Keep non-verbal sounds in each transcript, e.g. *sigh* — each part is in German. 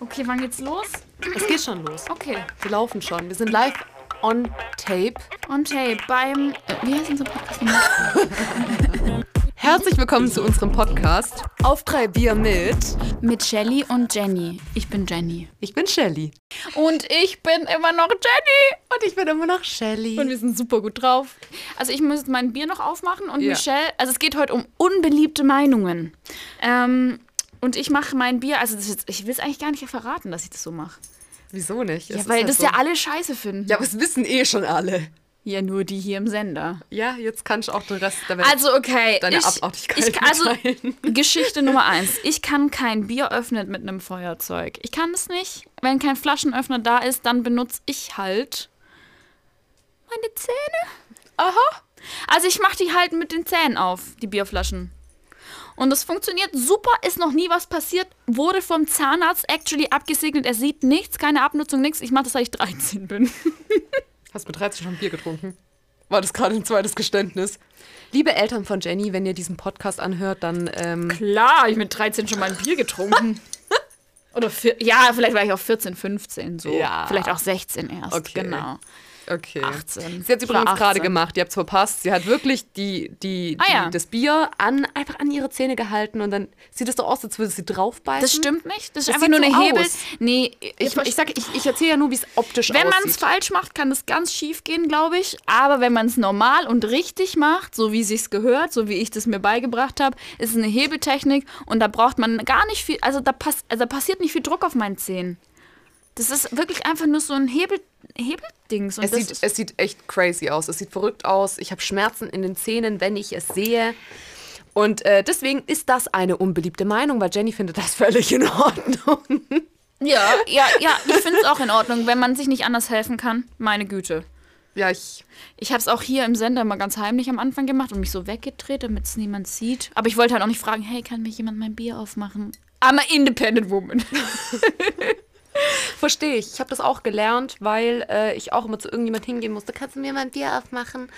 Okay, wann geht's los? Es geht schon los. Okay. Wir laufen schon. Wir sind live on tape. On tape beim. Äh, wie heißt unser Podcast? *laughs* Herzlich willkommen zu unserem Podcast Auf drei Bier mit. Mit Shelly und Jenny. Ich bin Jenny. Ich bin Shelly. Und ich bin immer noch Jenny. Und ich bin immer noch Shelly. Und wir sind super gut drauf. Also ich muss mein Bier noch aufmachen und Ja. Michelle, also es geht heute um unbeliebte Meinungen. Ähm, und ich mache mein Bier, also das ist ich will es eigentlich gar nicht verraten, dass ich das so mache. Wieso nicht? Ja, weil halt das so. ja alle scheiße finden. Ja, aber es wissen eh schon alle. Ja, nur die hier im Sender. Ja, jetzt kann ich auch den Rest der Welt. Also okay, Deine ich, Abartigkeit ich, also. *laughs* Geschichte Nummer eins. Ich kann kein Bier öffnen mit einem Feuerzeug. Ich kann es nicht. Wenn kein Flaschenöffner da ist, dann benutze ich halt meine Zähne. Aha. Also ich mache die halt mit den Zähnen auf, die Bierflaschen. Und das funktioniert super, ist noch nie was passiert, wurde vom Zahnarzt actually abgesegnet. Er sieht nichts, keine Abnutzung, nichts. Ich mache das, seit ich 13 bin. *laughs* Hast mit 13 schon Bier getrunken? War das gerade ein zweites Geständnis? Liebe Eltern von Jenny, wenn ihr diesen Podcast anhört, dann ähm, Klar, ich mit 13 schon mal ein Bier getrunken. *laughs* Oder vier, ja, vielleicht war ich auch 14, 15 so. Ja. Vielleicht auch 16 erst. Okay. Genau. Okay. 18. Sie hat es übrigens gerade 18. gemacht, ihr habt es verpasst. Sie hat wirklich die, die, Ah, die, ja. das Bier an, einfach an ihre Zähne gehalten und dann sieht es doch aus, als würde sie draufbeißen. Das stimmt nicht. Das ist Das einfach nur so eine Hebel. aus. Nee, Ich, ich, sag, ich, ich erzähle ja nur, wie es optisch wenn man aussieht. es falsch macht, kann es ganz schief gehen, glaube ich. Aber wenn man es normal und richtig macht, so wie sich's gehört, so wie ich das mir beigebracht habe, ist es eine Hebeltechnik und da braucht man gar nicht viel, also da, pass, also da passiert nicht viel Druck auf meinen Zähnen. Das ist wirklich einfach nur so ein Hebel, Hebeldings. Und Es sieht, es sieht echt crazy aus. Es sieht verrückt aus. Ich habe Schmerzen in den Zähnen, wenn ich es sehe. Und äh, deswegen ist das eine unbeliebte Meinung, weil Jenny findet das *laughs* völlig in Ordnung. ja, ja, ja, ich finde es auch in Ordnung, wenn man sich nicht anders helfen kann. Meine Güte. Ja, ich. Ich habe es auch hier im Sender mal ganz heimlich am Anfang gemacht und mich so weggedreht, damit es niemand sieht. Aber ich wollte halt auch nicht fragen, hey, kann mir jemand mein Bier aufmachen? I'm a independent woman. *laughs* *laughs* Verstehe ich. Ich habe das auch gelernt, weil äh, ich auch immer zu irgendjemand hingehen musste. Kannst du mir mein Bier aufmachen?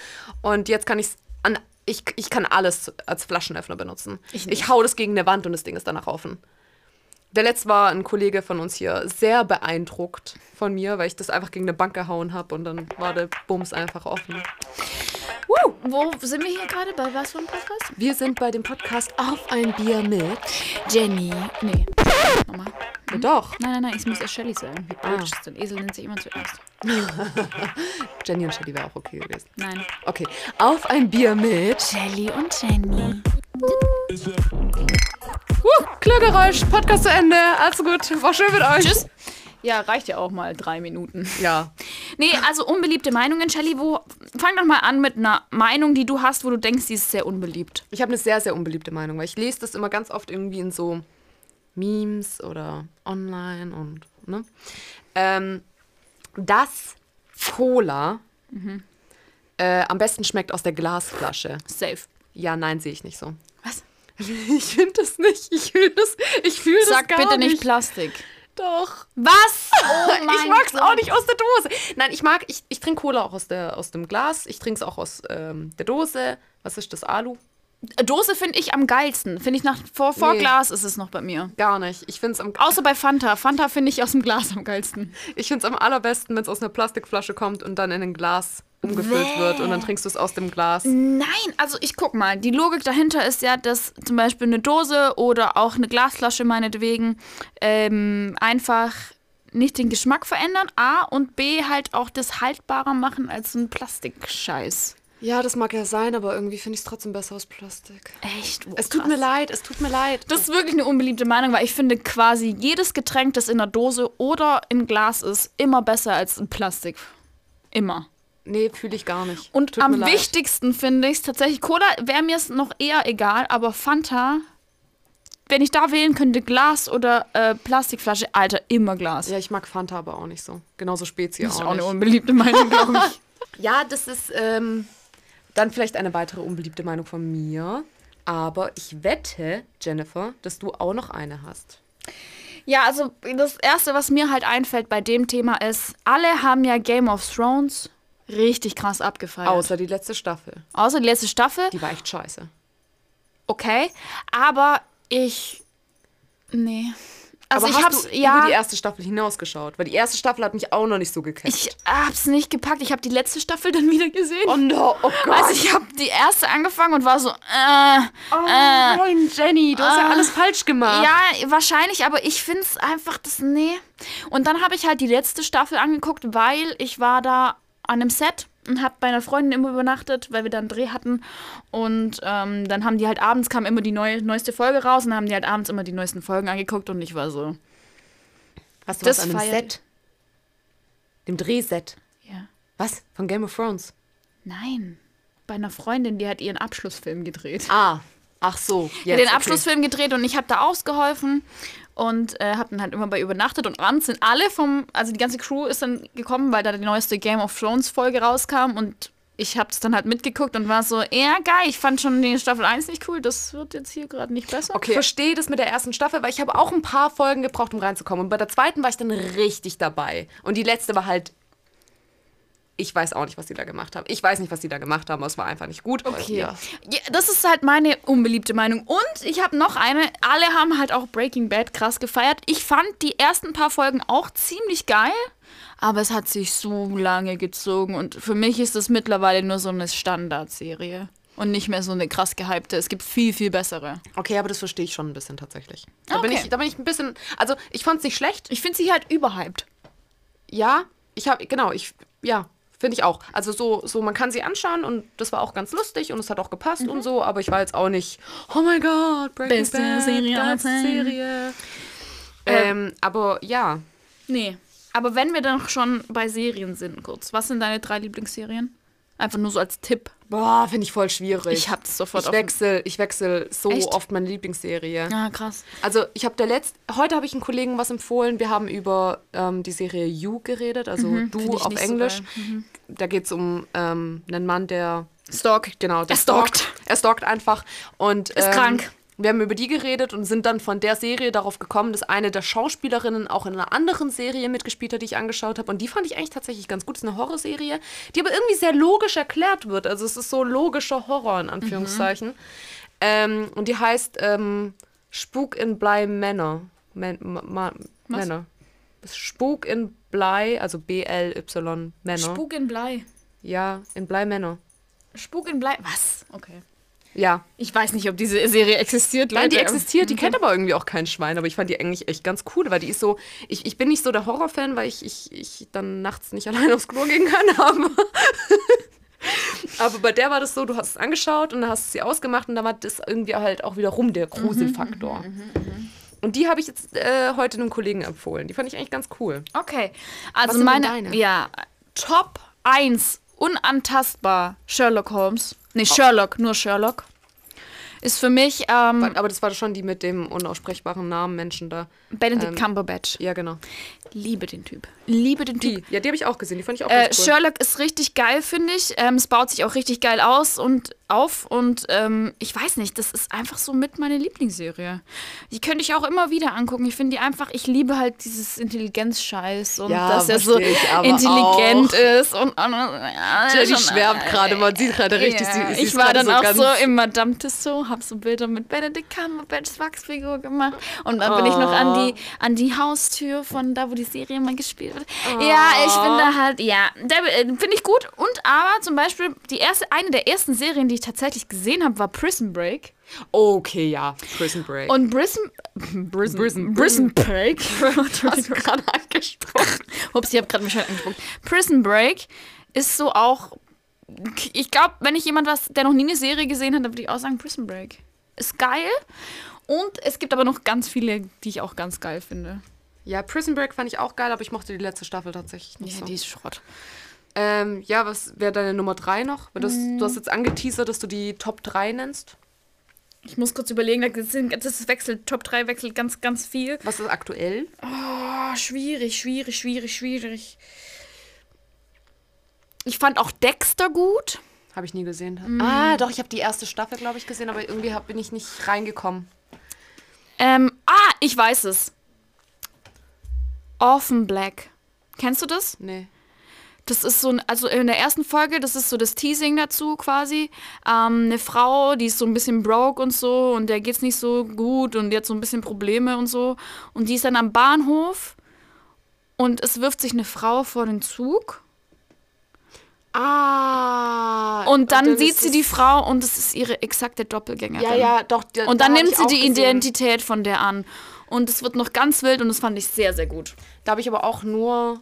Und jetzt kann ich's an. Ich, ich kann alles als Flaschenöffner benutzen. Ich Ich, hau das gegen eine Wand und das Ding ist danach offen. Der letzte war ein Kollege von uns hier sehr beeindruckt von mir, weil ich das einfach gegen eine Bank gehauen habe und dann war der Bums einfach offen. Woo! Wo sind wir hier gerade? Bei was für einem Podcast? Wir sind bei dem Podcast Auf ein Bier mit. Jenny. Nee. Nochmal. Ja, doch. Nein, nein, nein, ich muss erst Shelly sagen. Wie Ah. ist denn? Esel nennt sich immer zuerst. *laughs* Jenny und Shelly wäre auch okay gewesen. Nein. Okay. Auf ein Bier mit. Shelly und Jenny. Uh, Klirrgeräusch, Podcast zu Ende. Also gut, war schön mit euch. Tschüss. Ja, reicht ja auch mal drei Minuten. Ja. Nee, also unbeliebte Meinungen. Shelly, wo. Fang doch mal an mit einer Meinung, die du hast, wo du denkst, die ist sehr unbeliebt. Ich habe eine sehr, sehr unbeliebte Meinung, weil ich lese das immer ganz oft irgendwie in so Memes oder online und, ne? Ähm, dass Cola äh, am besten schmeckt aus der Glasflasche. Safe. Ja, nein, sehe ich nicht so. Was? *laughs* Ich finde das nicht. Ich fühle das, ich fühl das Sag gar bitte nicht nicht. Plastik. Doch. Was? Oh *laughs* ich mag es auch nicht aus der Dose. Nein, ich mag, ich, ich trinke Cola auch aus, der, aus dem Glas. Ich trinke es auch aus ähm, der Dose. Was ist das? Alu? Dose finde ich am geilsten. Finde ich nach vor, vor Nee. Glas ist es noch bei mir. Gar nicht. Ich finde es am, Außer bei Fanta. Fanta finde ich aus dem Glas am geilsten. ich find's am allerbesten, wenn es aus einer Plastikflasche kommt und dann in ein Glas umgefüllt Bäh. wird und dann trinkst du es aus dem Glas. Nein, also ich guck mal, die Logik dahinter ist ja, dass zum Beispiel eine Dose oder auch eine Glasflasche meinetwegen ähm, einfach nicht den Geschmack verändern, A und B halt auch das haltbarer machen als so ein Plastikscheiß. Ja, das mag ja sein, aber irgendwie finde ich es trotzdem besser aus Plastik. Echt? Oh, Es tut krass. mir leid, es tut mir leid. Das ist wirklich eine unbeliebte Meinung, weil ich finde quasi jedes Getränk, das in einer Dose oder in Glas ist, immer besser als in Plastik. Immer. Nee, fühle ich gar nicht. Und Tut am wichtigsten finde ich es tatsächlich, Cola wäre mir es noch eher egal, aber Fanta, wenn ich da wählen könnte, Glas oder äh, Plastikflasche, Alter, immer Glas. Ja, ich mag Fanta aber auch nicht so. Genauso Spezi das ist auch, auch eine nicht. unbeliebte Meinung, glaube ich. *laughs* Ja, das ist ähm, dann vielleicht eine weitere unbeliebte Meinung von mir. Aber ich wette, Jennifer, dass du auch noch eine hast. Ja, also das Erste, was mir halt einfällt bei dem Thema ist, alle haben ja Game of Thrones richtig krass abgefeiert. Außer die letzte Staffel. Außer die letzte Staffel, Die war echt scheiße. okay. Aber ich. Nee. Also Aber ich hast hab's, du ja. über die erste Staffel hinausgeschaut? Weil die erste Staffel hat mich auch noch nicht so gecatcht. Ich hab's nicht gepackt. Ich habe die letzte Staffel dann *laughs* wieder gesehen. oh no, oh Gott. also ich habe die erste angefangen und war so, äh, oh nein, Jenny, du hast ja alles falsch gemacht. ja, wahrscheinlich, aber ich find's einfach das, nee. Und dann habe ich halt die letzte Staffel angeguckt, weil ich war da an einem Set und habe bei einer Freundin immer übernachtet, weil wir da einen Dreh hatten. Und ähm, dann haben die halt abends, kam immer die neue, neueste Folge raus und dann haben die halt abends immer die neuesten Folgen angeguckt und ich war so, Hast du Das was an dem feiert- Set? Dem Drehset. ja. Was? Von Game of Thrones? Nein. Bei einer Freundin, die hat ihren Abschlussfilm gedreht. Ah, ach so. Ja, den Abschlussfilm gedreht und ich habe da ausgeholfen und äh, habe dann halt immer bei übernachtet und abends sind alle vom, also die ganze Crew ist dann gekommen, weil da die neueste Game of Thrones Folge rauskam und ich habe es dann halt mitgeguckt und war so, ja geil, ich fand schon die Staffel 1 nicht cool, das wird jetzt hier gerade nicht besser. Okay. Ich verstehe das mit der ersten Staffel, weil ich habe auch ein paar Folgen gebraucht, um reinzukommen. Und bei der zweiten war ich dann richtig dabei. Und die letzte war halt. Ich weiß auch nicht, was die da gemacht haben. Ich weiß nicht, was die da gemacht haben, aber es war einfach nicht gut. Okay. Ja. Ja, das ist halt meine unbeliebte Meinung. Und ich habe noch eine. Alle haben halt auch Breaking Bad krass gefeiert. Ich fand die ersten paar Folgen auch ziemlich geil. Aber es hat sich so lange gezogen. Und für mich ist das mittlerweile nur so eine Standardserie. Und nicht mehr so eine krass gehypte. Es gibt viel, viel bessere. Okay, aber das verstehe ich schon ein bisschen tatsächlich. Da, bin Okay. ich, da bin ich ein bisschen. Also, ich fand es nicht schlecht. Ich finde sie halt überhyped. Ja, ich habe. Genau, ich. Ja. Finde ich auch. Also so, so, man kann sie anschauen und das war auch ganz lustig und es hat auch gepasst und so, aber ich war jetzt auch nicht, oh mein Gott, Breaking Beste Bad, Serie beste. Serie. Ähm, aber ja, Nee. Aber wenn wir dann schon bei Serien sind, kurz. Was sind deine drei Lieblingsserien? Einfach nur so als Tipp. Boah, finde ich voll schwierig. Ich hab's sofort ich wechsel, ich wechsel so Echt? oft meine Lieblingsserie. Ah, krass. Also ich habe der letzte, heute habe ich einen Kollegen was empfohlen. Wir haben über ähm, die Serie You geredet, also Mhm, Du auf so Englisch. geil. Mhm. Da geht es um ähm, einen Mann, der Stalk. genau, der Er stalkt. Er stalkt einfach und Ist ähm, krank. Wir haben über die geredet und sind dann von der Serie darauf gekommen, dass eine der Schauspielerinnen auch in einer anderen Serie mitgespielt hat, die ich angeschaut habe. Und die fand ich eigentlich tatsächlich ganz gut. Das ist eine Horrorserie, die aber irgendwie sehr logisch erklärt wird. Also es ist so logischer Horror in Anführungszeichen. Ähm, und die heißt ähm, Spuk in Blei Männer. Män ma ma Was? Männer. Spuk in Blei, also B-L-Y Männer. Spuk in Blei. Ja, in Blei Männer. Spuk in Blei. Was? Okay. Ja, Ich weiß nicht, ob diese Serie existiert. Nein, die Leute. existiert, die kennt aber irgendwie auch kein Schwein, aber ich fand die eigentlich echt ganz cool, weil die ist so, ich, ich bin nicht so der Horrorfan, weil ich, ich, ich dann nachts nicht *laughs* allein aufs Klo gehen kann, aber, *laughs* aber bei der war das so, du hast es angeschaut und dann hast du sie ausgemacht und da war das irgendwie halt auch wieder rum, der Gruselfaktor. Und die habe ich jetzt äh, heute einem Kollegen empfohlen. Die fand ich eigentlich ganz cool. Okay. Also meine. Ja. Top 1. Unantastbar. Sherlock Holmes. Nee, Sherlock, nur Sherlock. Ist für mich ähm, Aber das war schon die mit dem unaussprechbaren Namen Menschen da. Benedict ähm, Cumberbatch. Ja, genau. Liebe den Typ. Liebe den Typ. Die, ja, die habe ich auch gesehen. Die fand ich auch Äh, cool. Sherlock ist richtig geil, finde ich. Ähm, es baut sich auch richtig geil aus und auf. Und ähm, ich weiß nicht, das ist einfach so mit meine Lieblingsserie. Die könnte ich auch immer wieder angucken. Ich finde die einfach, ich liebe halt dieses Intelligenzscheiß und Ja, dass er so intelligent ist. Und, und, ja, Jenny schwärmt gerade, man sieht gerade richtig, Ja, sie, sie ich war dann so auch so im Madame Tussauds, hab so Bilder mit Benedict Cumberbatch's Wachsfigur gemacht und dann bin ich noch an Oh. die, an die Haustür von da, wo die Serie mal gespielt wird. Ja, ich bin da halt, ja, äh, finde ich gut. Und aber zum Beispiel die erste, eine der ersten Serien, die ich tatsächlich gesehen habe, war Prison Break. Okay, ja. Prison Break. Und Prison, Prison, Prison- Prison Break. hast du gerade angesprochen. *laughs* Ups, ich habe gerade mich schon angesprochen. Prison Break ist so auch. Ich glaube, wenn ich jemand was, der noch nie eine Serie gesehen hat, dann würde ich auch sagen, Prison Break. Ist geil. Und es gibt aber noch ganz viele, die ich auch ganz geil finde. Ja, Prison Break fand ich auch geil, aber ich mochte die letzte Staffel tatsächlich nicht so. die ist Schrott. Ähm, ja, was wäre deine Nummer 3 noch? Weil das, Mm. Du hast jetzt angeteasert, dass du die Top 3 nennst. Ich muss kurz überlegen, das, sind, das wechselt, Top 3 wechselt ganz, ganz viel. Was ist aktuell? Oh, schwierig, schwierig, schwierig, schwierig. Ich fand auch Dexter gut. Habe ich nie gesehen. Mm. Ah, doch, ich habe die erste Staffel, glaube ich, gesehen, aber irgendwie hab, bin ich nicht reingekommen. Ähm, ah, ich weiß es. Orphan Black. Kennst du das? Nee. Das ist so, ein, also in der ersten Folge, das ist so das Teasing dazu quasi. Ähm, eine Frau, die ist so ein bisschen broke und so und der geht's nicht so gut und die hat so ein bisschen Probleme und so. Und die ist dann am Bahnhof und es wirft sich eine Frau vor den Zug. Ah. Und dann, sieht ist sie es- die Frau und es ist ihre exakte Doppelgängerin. Ja, ja, doch. da- Und da dann hab nimmt sie die gesehen. Identität von der an. Und es wird noch ganz wild und das fand ich sehr, sehr gut. Da habe ich aber auch nur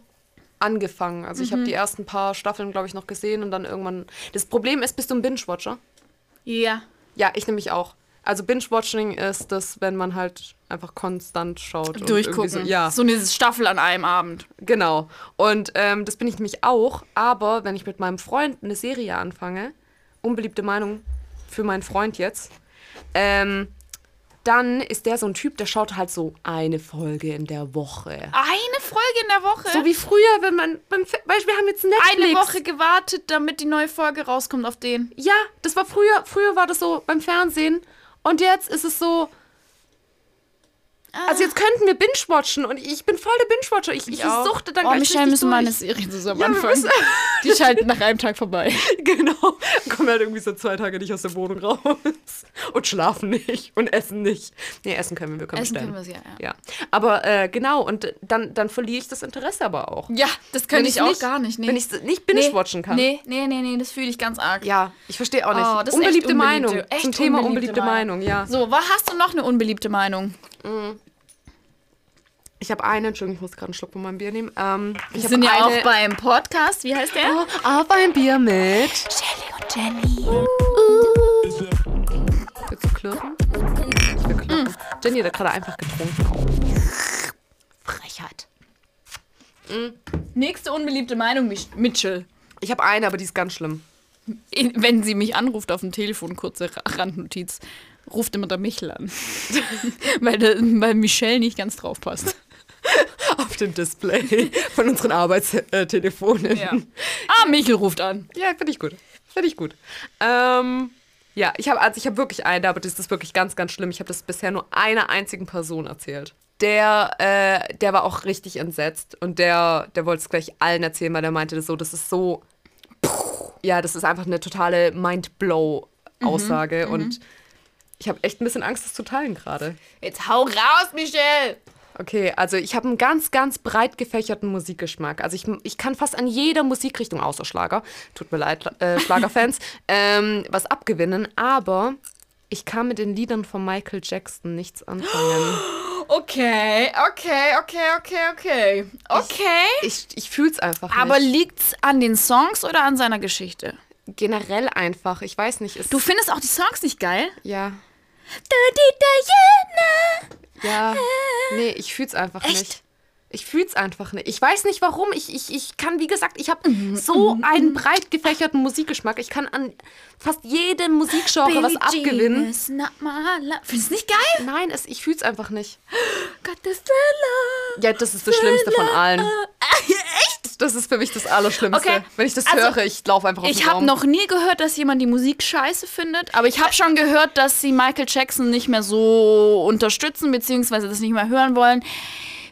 angefangen. Also Mhm. ich habe die ersten paar Staffeln, glaube ich, noch gesehen und dann irgendwann. Das Problem ist, bist du ein Binge-Watcher? Ja. Ja, ich nämlich auch. Also Binge-Watching ist das, wenn man halt einfach konstant schaut. Durchgucken. So, ja, So eine Staffel an einem Abend. genau. Und ähm, das bin ich nämlich auch. Aber wenn ich mit meinem Freund eine Serie anfange, unbeliebte Meinung für meinen Freund jetzt, ähm, dann ist der so ein Typ, der schaut halt so eine Folge in der Woche. Eine Folge in der Woche. So wie früher, wenn man beim Beispiel, wir haben jetzt Netflix. eine Woche gewartet, damit die neue Folge rauskommt auf den. Ja, das war früher, früher war das so beim Fernsehen und jetzt ist es so. Also jetzt könnten wir binge-watchen und ich bin voll der Binge-Watcher. Ich, ich, auch. suchte dann oh, gleich Michelle müssen mal eine. Serie zusammen Ja, wir anfangen. *laughs* Die schalten nach einem Tag vorbei. *laughs* Genau. Kommen halt irgendwie so zwei Tage nicht aus der Wohnung raus. Und schlafen nicht und essen nicht. Nee, essen können wir, wir können Essen bestellen. können wir ja, ja. Ja. Aber äh, genau, und dann, dann verliere ich das Interesse aber auch. Ja, das könnte ich auch nicht- gar nicht. Nee. Wenn ich nicht binge-watchen kann. Nee, nee, nee, nee, das fühle ich ganz arg. Ja, ich verstehe auch nicht. Oh, das ist echt unbeliebte unbeliebte- Meinung. echt Zum Thema unbeliebte unbeliebte Meinung, ja. So, was hast du noch eine unbeliebte Meinung? Ich habe eine, Entschuldigung, ich muss gerade einen Schluck von meinem Bier nehmen. Ähm, ich Wir sind ja eine, auch beim Podcast. Wie heißt der? Auf ein Bier mit. Shelly und Jenny. Willst du klirren? Ich will klirren. Jenny hat gerade einfach getrunken. Frechheit. Nächste unbeliebte Meinung, Mitchell. Ich habe eine, aber die ist ganz schlimm. Wenn sie mich anruft auf dem Telefon, kurze Ra- Randnotiz, ruft immer der Michel an. *laughs* weil, der, weil Michelle nicht ganz drauf passt. *laughs* Auf dem Display von unseren Arbeitstelefonen. Ja. Ah, Michel ruft an. Ja, finde ich gut. Finde ich gut. Ähm, ja, ich habe also ich habe wirklich eine, aber das ist wirklich ganz, ganz schlimm. Ich habe das bisher nur einer einzigen Person erzählt. Der, äh, der war auch richtig entsetzt und der, der wollte es gleich allen erzählen, weil der meinte das so, das ist so, ja, das ist einfach eine totale Mind-Blow-Aussage und ich habe echt ein bisschen Angst, das zu teilen gerade. Jetzt hau raus, Michelle! Okay, also ich habe einen ganz, ganz breit gefächerten Musikgeschmack. Also ich, ich kann fast an jeder Musikrichtung außer Schlager, tut mir leid, äh, Schlagerfans, *laughs* ähm, was abgewinnen, aber ich kann mit den Liedern von Michael Jackson nichts anfangen. Okay, *gasps* okay, okay, okay, okay. Okay. Ich, ich fühle es einfach Aber nicht. liegt's an den Songs oder an seiner Geschichte? Generell einfach, ich weiß nicht. Du findest auch die Songs nicht geil? Ja, Du, ja, nee, ich fühle es einfach Echt? nicht. Ich fühle es einfach nicht. Ich weiß nicht warum. Ich, ich, ich kann, wie gesagt, ich habe Mhm, so einen breit gefächerten Musikgeschmack. Ich kann an fast jedem Musikgenre was abgewinnen. Findest du nicht geil? Nein, es, ich fühle es einfach nicht. *gasps* Got the thriller. Ja, das ist das Schlimmste von allen. *laughs* Echt? Das ist für mich das Allerschlimmste. Okay, Wenn ich das also, höre, ich laufe einfach auf Ich habe noch nie gehört, dass jemand die Musik scheiße findet, aber ich habe schon gehört, dass sie Michael Jackson nicht mehr so unterstützen, beziehungsweise das nicht mehr hören wollen,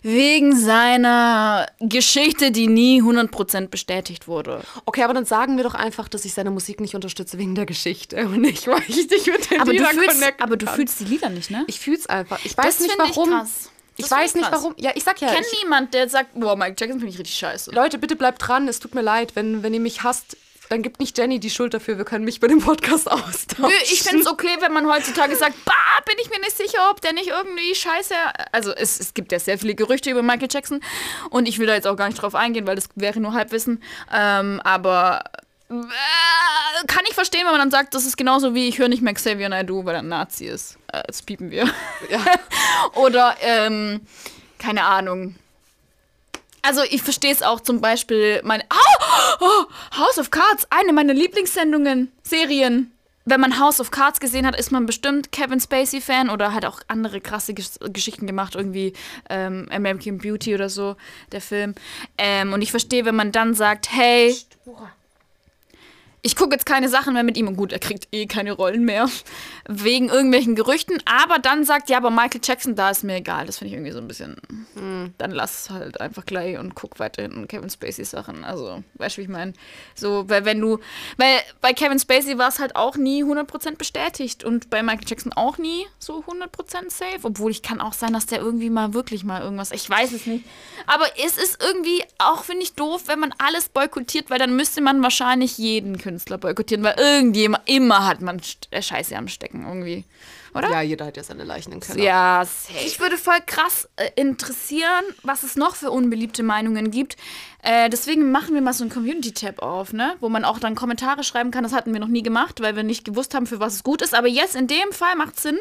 wegen seiner Geschichte, die nie 100% bestätigt wurde. Okay, aber dann sagen wir doch einfach, dass ich seine Musik nicht unterstütze wegen der Geschichte und nicht, weil ich dich mit den Aber du, Liedern fühlst, connecten aber du fühlst die Lieder nicht, ne? Ich fühle es einfach. Ich weiß Das nicht finde ich warum. krass. Ich Das finde weiß ich nicht warum. Ja, ich sag ja. Ich kenne Ich, niemand, der sagt, boah, Michael Jackson finde ich richtig scheiße. Leute, bitte bleibt dran. Es tut mir leid, wenn, wenn ihr mich hasst. Dann gibt nicht Jenny die Schuld dafür. Wir können mich bei dem Podcast austauschen. Nö, ich finde es okay, wenn man heutzutage sagt, bah, bin ich mir nicht sicher, ob der nicht irgendwie scheiße. Also es, es gibt ja sehr viele Gerüchte über Michael Jackson und ich will da jetzt auch gar nicht drauf eingehen, weil das wäre nur Halbwissen. Ähm, aber äh, kann ich verstehen, wenn man dann sagt, das ist genauso wie ich höre nicht mehr Xavier Naidoo, weil er ein Nazi ist. Äh, das piepen wir. Ja. *laughs* Oder, ähm, keine Ahnung. Also ich verstehe es auch zum Beispiel meine oh, oh, House of Cards, eine meiner Lieblingssendungen, Serien. Wenn man House of Cards gesehen hat, ist man bestimmt Kevin Spacey Fan oder hat auch andere krasse Gesch Geschichten gemacht, irgendwie ähm, American Beauty oder so, der Film. Ähm, und ich verstehe, wenn man dann sagt, hey, ich gucke jetzt keine Sachen mehr mit ihm und gut, er kriegt eh keine Rollen mehr wegen irgendwelchen Gerüchten, aber dann sagt, ja, aber Michael Jackson, da ist mir egal. Das finde ich irgendwie so ein bisschen, dann lass halt einfach gleich und guck weiterhin Kevin Spacey Sachen. Also, weißt du, wie ich meine? So, weil wenn du, weil bei Kevin Spacey war es halt auch nie 100% bestätigt und bei Michael Jackson auch nie so 100% safe, obwohl ich kann auch sein, dass der irgendwie mal wirklich mal irgendwas, ich weiß es nicht. Aber es ist irgendwie auch, finde ich, doof, wenn man alles boykottiert, weil dann müsste man wahrscheinlich jeden Künstler boykottieren, weil irgendjemand, immer hat man äh, Scheiße am Stecken irgendwie. Oder? Ja, jeder hat ja seine Leichen im Keller. Ja, safe. Ich würde voll krass äh, interessieren, was es noch für unbeliebte Meinungen gibt. Äh, deswegen machen wir mal so einen Community-Tab auf, ne? Wo man auch dann Kommentare schreiben kann. Das hatten wir noch nie gemacht, weil wir nicht gewusst haben, für was es gut ist. Aber jetzt in dem Fall macht Sinn,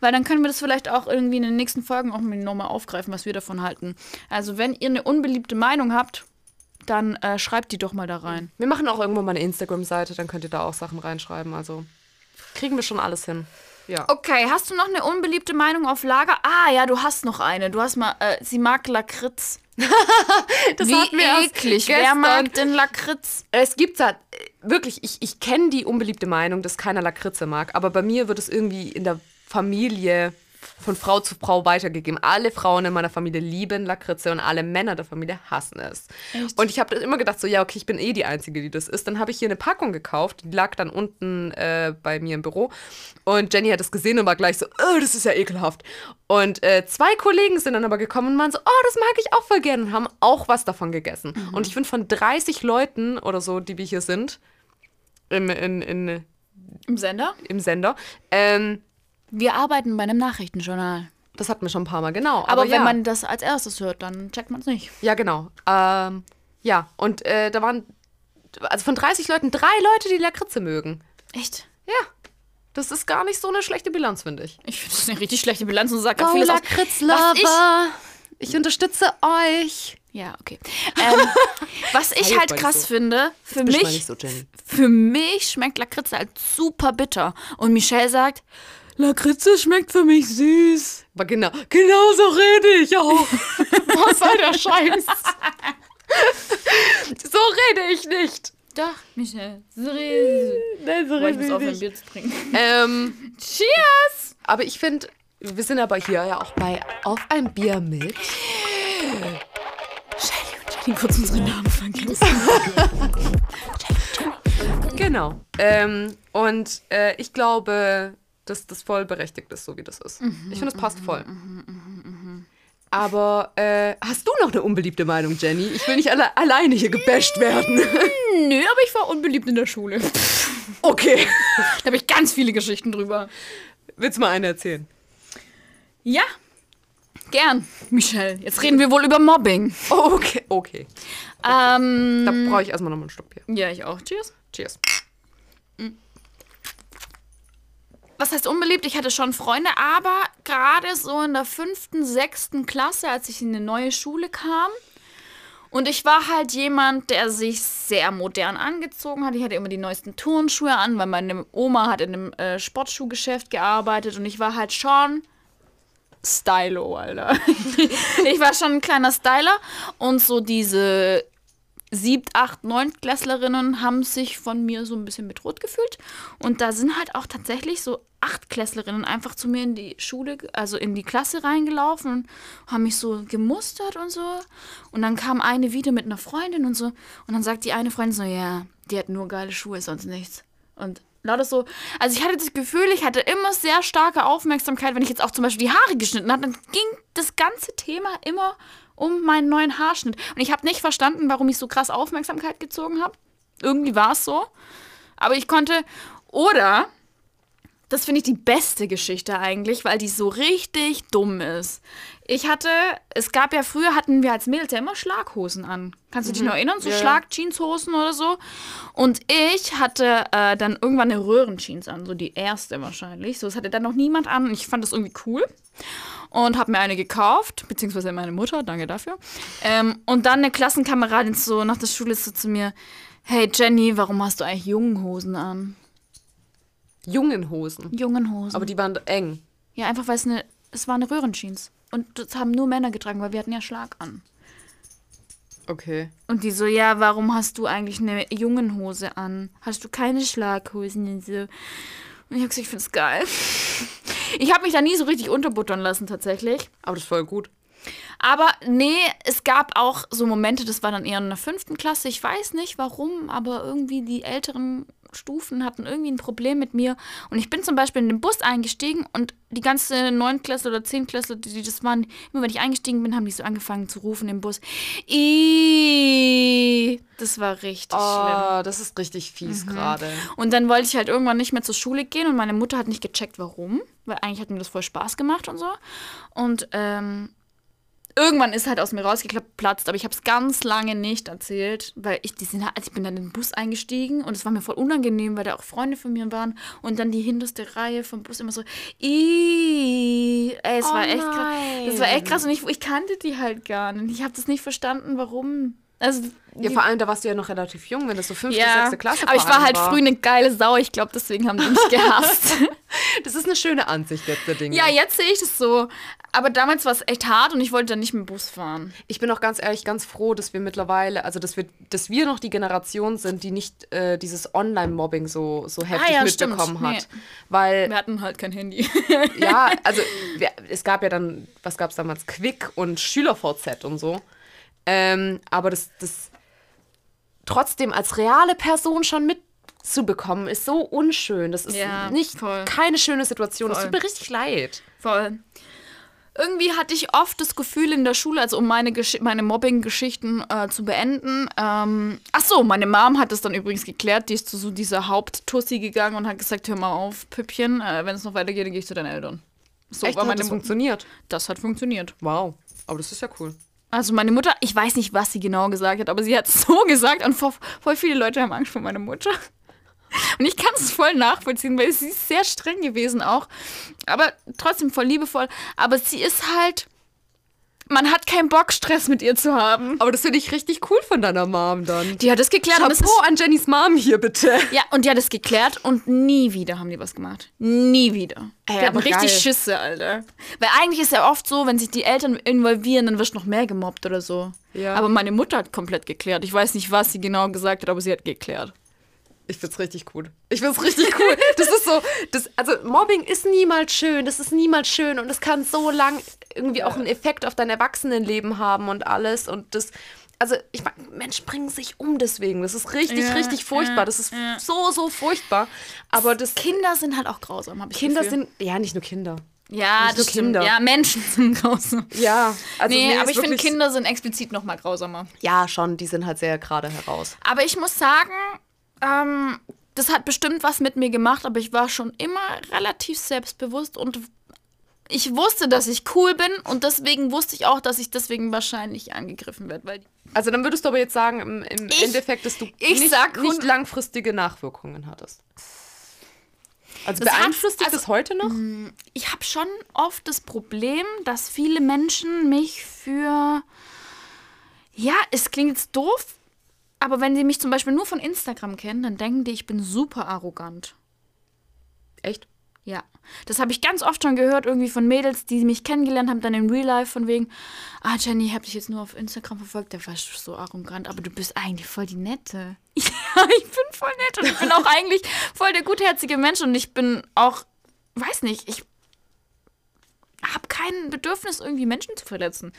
weil dann können wir das vielleicht auch irgendwie in den nächsten Folgen auch mal nochmal aufgreifen, was wir davon halten. Also wenn ihr eine unbeliebte Meinung habt, dann äh, schreibt die doch mal da rein. Wir machen auch irgendwann mal eine Instagram-Seite, dann könnt ihr da auch Sachen reinschreiben. Also kriegen wir schon alles hin. Ja. Okay, hast du noch eine unbeliebte Meinung auf Lager? Ah, ja, du hast noch eine. Du hast mal, äh, sie mag Lakritz. *laughs* das Wie hatten wir eklig. Wer mag denn Lakritz? Es gibt äh, wirklich, ich, ich kenne die unbeliebte Meinung, dass keiner Lakritze mag, aber bei mir wird es irgendwie in der Familie von Frau zu Frau weitergegeben. Alle Frauen in meiner Familie lieben Lakritze und alle Männer der Familie hassen es. Und ich habe immer gedacht, so, ja, okay, ich bin eh die Einzige, die das ist. Dann habe ich hier eine Packung gekauft, die lag dann unten äh, bei mir im Büro. Und Jenny hat es gesehen und war gleich so, oh, das ist ja ekelhaft. Und äh, zwei Kollegen sind dann aber gekommen und waren so, oh, das mag ich auch voll gerne und haben auch was davon gegessen. Und ich finde, von 30 Leuten oder so, die wir hier sind, im, in, in, Im Sender? im Sender, ähm, Wir arbeiten bei einem Nachrichtenjournal. das hatten wir schon ein paar Mal, genau. Aber, ja. wenn man das als erstes hört, dann checkt man es nicht. Ja, genau. Ähm, ja, und äh, da waren, also von 30 Leuten, drei Leute, die Lakritze mögen. Echt? Ja. Das ist gar nicht so eine schlechte Bilanz, finde ich. Ich finde das eine richtig schlechte Bilanz und sagt Oh, vieles. Was ich, ich unterstütze euch. ja, okay. Ähm, *laughs* was ich Halt halt krass so. finde, für mich, so, für mich schmeckt Lakritze halt super bitter. Und Michelle sagt, Lakritze schmeckt für mich süß. Aber genau, genau so rede ich auch. *laughs* Was soll der Scheiß? so rede ich nicht. Doch, Michelle. So rede Nein, so ich. Ich muss aufhören, Bier zu trinken. Ähm, Cheers! aber ich finde, wir sind aber hier ja auch bei Auf ein Bier mit. Shelly und Jenny kurz unsere Namen vergessen. *laughs* Genau. Ähm, und äh, ich glaube, dass das voll berechtigt ist, so wie das ist. ich finde, es passt voll. Aber äh, hast du noch eine unbeliebte Meinung, Jenny? Ich will nicht alle alleine hier gebasht werden. Nö, aber ich war unbeliebt in der Schule. okay. *laughs* Da habe ich ganz viele Geschichten drüber. Willst du mal eine erzählen? Ja, gern, Michelle. Jetzt reden wir wohl über Mobbing. Oh, okay. Okay. Ähm, Da brauche ich erstmal nochmal einen Stopp hier. ja, ich auch. Cheers. Cheers. Was heißt unbeliebt? Ich hatte schon Freunde, aber gerade so in der fünften, sechsten Klasse, als ich in eine neue Schule kam, und ich war halt jemand, der sich sehr modern angezogen hat. Ich hatte immer die neuesten Turnschuhe an, weil meine Oma hat in einem äh, Sportschuhgeschäft gearbeitet und ich war halt schon Stylo, Alter. *laughs* ich war schon ein kleiner Styler und so diese siebt, acht, neuntklässlerinnen haben sich von mir so ein bisschen bedroht gefühlt. Und da sind halt auch tatsächlich so Achtklässlerinnen einfach zu mir in die Schule, also in die Klasse reingelaufen und haben mich so gemustert und so. Und dann kam eine wieder mit einer Freundin und so. Und dann sagt die eine Freundin so, ja, die hat nur geile Schuhe, sonst nichts. Und lauter so, also ich hatte das Gefühl, ich hatte immer sehr starke Aufmerksamkeit, wenn ich jetzt auch zum Beispiel die Haare geschnitten habe, dann ging das ganze Thema immer um meinen neuen Haarschnitt. Und ich habe nicht verstanden, warum ich so krass Aufmerksamkeit gezogen habe. Irgendwie war es so. Aber ich konnte, oder, das finde ich die beste Geschichte eigentlich, weil die so richtig dumm ist. Ich hatte, es gab ja früher, hatten wir als Mädels ja immer Schlaghosen an. Kannst du dich noch erinnern? So ja. Schlag-Jeanshosen oder so. Und ich hatte äh, dann irgendwann eine Röhrenjeans an, so die erste wahrscheinlich. So, das hatte dann noch niemand an und ich fand das irgendwie cool. Und habe mir eine gekauft, beziehungsweise meine Mutter, danke dafür. Ähm, und dann eine Klassenkameradin so nach der Schule so zu mir, hey Jenny, warum hast du eigentlich Jungenhosen an? Jungenhosen. Jungenhosen. Aber die waren eng. ja, einfach weil es eine, es war eine Röhrenjeans. Und das haben nur Männer getragen, weil wir hatten ja Schlag an. Okay. Und die so, ja, warum hast du eigentlich eine Jungenhose an? Hast du keine Schlaghosen und so? Und ich hab gesagt, ich find's geil. Ich habe mich da nie so richtig unterbuttern lassen, tatsächlich. Aber das ist voll gut. Aber nee, es gab auch so Momente, das war dann eher in der fünften Klasse. Ich weiß nicht warum, aber irgendwie die älteren Stufen hatten irgendwie ein Problem mit mir. Und ich bin zum Beispiel in den Bus eingestiegen und die ganze Neuntklässler oder Zehntklässler, die das waren, immer wenn ich eingestiegen bin, haben die so angefangen zu rufen im Bus. I das war richtig schlimm. Oh, das ist richtig fies gerade. Und dann wollte ich halt irgendwann nicht mehr zur Schule gehen und meine Mutter hat nicht gecheckt, warum. Weil eigentlich hat mir das voll Spaß gemacht und so. Und ähm, irgendwann ist halt aus mir rausgeplatzt, aber ich habe es ganz lange nicht erzählt, weil ich, die sind, halt- also ich bin dann in den Bus eingestiegen und es war mir voll unangenehm, weil da auch Freunde von mir waren und dann die hinterste Reihe vom Bus immer so, ey, es Oh war echt krass. Das war echt krass und ich, ich kannte die halt gar nicht. Ich habe das nicht verstanden, warum. Also, Ja, vor allem, da warst du ja noch relativ jung, wenn das so fünfte, ja, sechste Klasse aber ich war halt früh eine geile Sau. Ich glaube, deswegen haben die mich *laughs* gehasst. *laughs* Das ist eine schöne Ansicht jetzt der Dinge. ja, jetzt sehe ich das so. Aber damals war es echt hart und ich wollte dann nicht mit dem Bus fahren. Ich bin auch ganz ehrlich ganz froh, dass wir mittlerweile, also dass wir, dass wir noch die Generation sind, die nicht äh, dieses Online-Mobbing so, so heftig Ah ja, stimmt. mitbekommen hat. Nee. Weil, Wir hatten halt kein Handy. ja, *laughs* also wir, es gab ja dann, was gab es damals, Quick und SchülerVZ und so. Ähm, aber das, das trotzdem als reale Person schon mitzubekommen, ist so unschön. Das ist Ja, nicht voll. keine schöne Situation. Das Voll. tut mir richtig leid. Voll. Irgendwie hatte ich oft das Gefühl in der Schule, also um meine, Gesch meine Mobbing-Geschichten äh, zu beenden. Ähm, ach so, meine Mom hat es dann übrigens geklärt. Die ist zu so dieser Haupttussi gegangen und hat gesagt: Hör mal auf, Püppchen, äh, wenn es noch weitergeht, dann gehe ich zu deinen Eltern. So Echt, war hat meine das Mu- funktioniert? Das hat funktioniert. Wow. Aber das ist ja cool. Also meine Mutter, ich weiß nicht, was sie genau gesagt hat, aber sie hat es *laughs* so gesagt und voll, voll viele Leute haben Angst vor meiner Mutter. Und ich kann es voll nachvollziehen, weil sie ist sehr streng gewesen auch, aber trotzdem voll liebevoll. Aber sie ist halt, man hat keinen Bock, Stress mit ihr zu haben. Aber das finde ich richtig cool von deiner Mom dann. Die hat es geklärt Chapeau ist, an Jennys Mom hier, bitte. ja, und die hat es geklärt und nie wieder haben die was gemacht. Nie wieder. Ey, die hatten richtig geil. Schisse, Alter. Weil eigentlich ist ja oft so, wenn sich die Eltern involvieren, dann wirst du noch mehr gemobbt oder so. Ja. Aber meine Mutter hat komplett geklärt. Ich weiß nicht, was sie genau gesagt hat, aber sie hat geklärt. Ich find's richtig cool. Ich find's richtig cool. Das ist so, das, also Mobbing ist niemals schön, das ist niemals schön und es kann so lang irgendwie auch einen Effekt auf dein Erwachsenenleben haben und alles und das, also ich meine, Menschen bringen sich um deswegen. Das ist richtig, Ja, richtig furchtbar. ja, Das ist ja. so, so furchtbar. Aber das Kinder sind halt auch grausam, habe ich Kinder Gefühl. sind, ja, nicht nur Kinder. Ja, nicht das stimmt. Kinder. Ja, Menschen *laughs* sind grausam. Ja, also nee, nee, aber ich finde, Kinder sind explizit noch mal grausamer. Ja, schon, die sind halt sehr gerade heraus. Aber ich muss sagen, ähm, das hat bestimmt was mit mir gemacht, aber ich war schon immer relativ selbstbewusst und ich wusste, dass ich cool bin und deswegen wusste ich auch, dass ich deswegen wahrscheinlich angegriffen werde, Also dann würdest du aber jetzt sagen, im, im Ich- Endeffekt, dass du ich nicht, sag nicht langfristige Nachwirkungen hattest. Also Das beeinflusst dich also- das heute noch? ich habe schon oft das Problem, dass viele Menschen mich für. Ja, es klingt jetzt doof, aber wenn sie mich zum Beispiel nur von Instagram kennen, dann denken die, ich bin super arrogant. Echt? Ja, das habe ich ganz oft schon gehört, irgendwie von Mädels, die mich kennengelernt haben, dann im Real Life, von wegen, ah, Jenny, ich habe dich jetzt nur auf Instagram verfolgt, da warst du so arrogant, aber du bist eigentlich voll die Nette. *laughs* Ja, ich bin voll nett und ich bin auch eigentlich voll der gutherzige Mensch und ich bin auch, weiß nicht, ich habe kein Bedürfnis, irgendwie Menschen zu verletzen.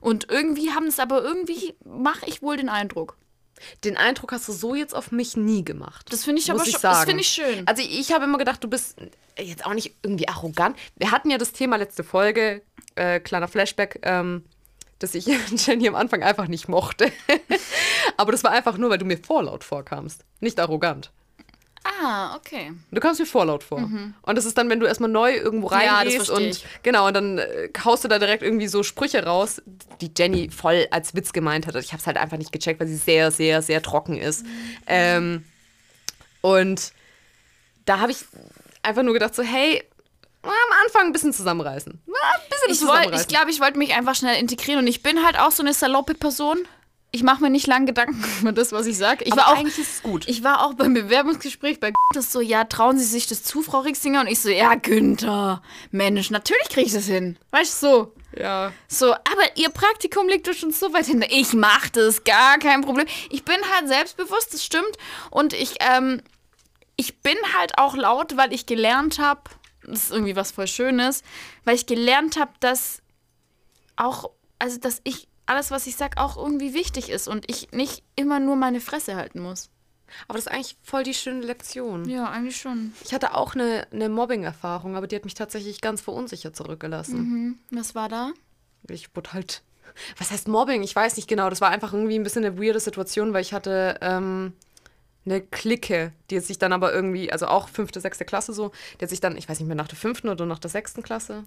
Und irgendwie haben es aber irgendwie, mache ich wohl den Eindruck. Den Eindruck hast du so jetzt auf mich nie gemacht. Das finde ich aber ich das finde ich schön. Also ich habe immer gedacht, du bist jetzt auch nicht irgendwie arrogant. Wir hatten ja das Thema letzte Folge, äh, kleiner Flashback, ähm, dass ich *laughs* Jenny am Anfang einfach nicht mochte. *laughs* Aber das war einfach nur, weil du mir vorlaut vorkamst, nicht arrogant. Ah, okay. Du kamst mir vorlaut vor. Und das ist dann, wenn du erstmal neu irgendwo Mhm. Ja, reingehst verstehe und ich. genau, und dann äh, haust du da direkt irgendwie so Sprüche raus, die Jenny voll als Witz gemeint hat. Ich habe es halt einfach nicht gecheckt, weil sie sehr, sehr, sehr trocken ist. Mhm. Ähm, und da habe ich einfach nur gedacht, so, hey, am Anfang ein bisschen zusammenreißen. Ein bisschen Ich, wollt, ich zusammenreißen. glaube, ich wollte mich einfach schnell integrieren und ich bin halt auch so eine saloppe Person. Ich mache mir nicht lange Gedanken *laughs* über das, was ich sage. Ich, Aber war auch- eigentlich ist es gut. ich war auch beim Bewerbungsgespräch bei das so, ja, trauen Sie sich das zu, Frau Rixinger? Und ich so, ja, Günther, Mensch, natürlich kriege ich das hin. Weißt du, so. Ja. So, aber ihr Praktikum liegt doch schon so weit hinter. Ich mach das, gar kein Problem. Ich bin halt selbstbewusst, das stimmt. Und ich, ähm, ich bin halt auch laut, weil ich gelernt habe, das ist irgendwie was voll Schönes, weil ich gelernt habe, dass auch, also dass ich alles, was ich sag, auch irgendwie wichtig ist und ich nicht immer nur meine Fresse halten muss. Aber das ist eigentlich voll die schöne Lektion. Ja, eigentlich schon. Ich hatte auch eine, eine Mobbing-Erfahrung, aber die hat mich tatsächlich ganz verunsichert zurückgelassen. Mhm. Was war da? Ich wurde halt. Was heißt Mobbing? Ich weiß nicht genau. Das war einfach irgendwie ein bisschen eine weirde Situation, weil ich hatte ähm, eine Clique, die sich dann aber irgendwie, also auch fünfte, sechste Klasse so, die hat sich dann, ich weiß nicht mehr, nach der fünften oder nach der sechsten Klasse,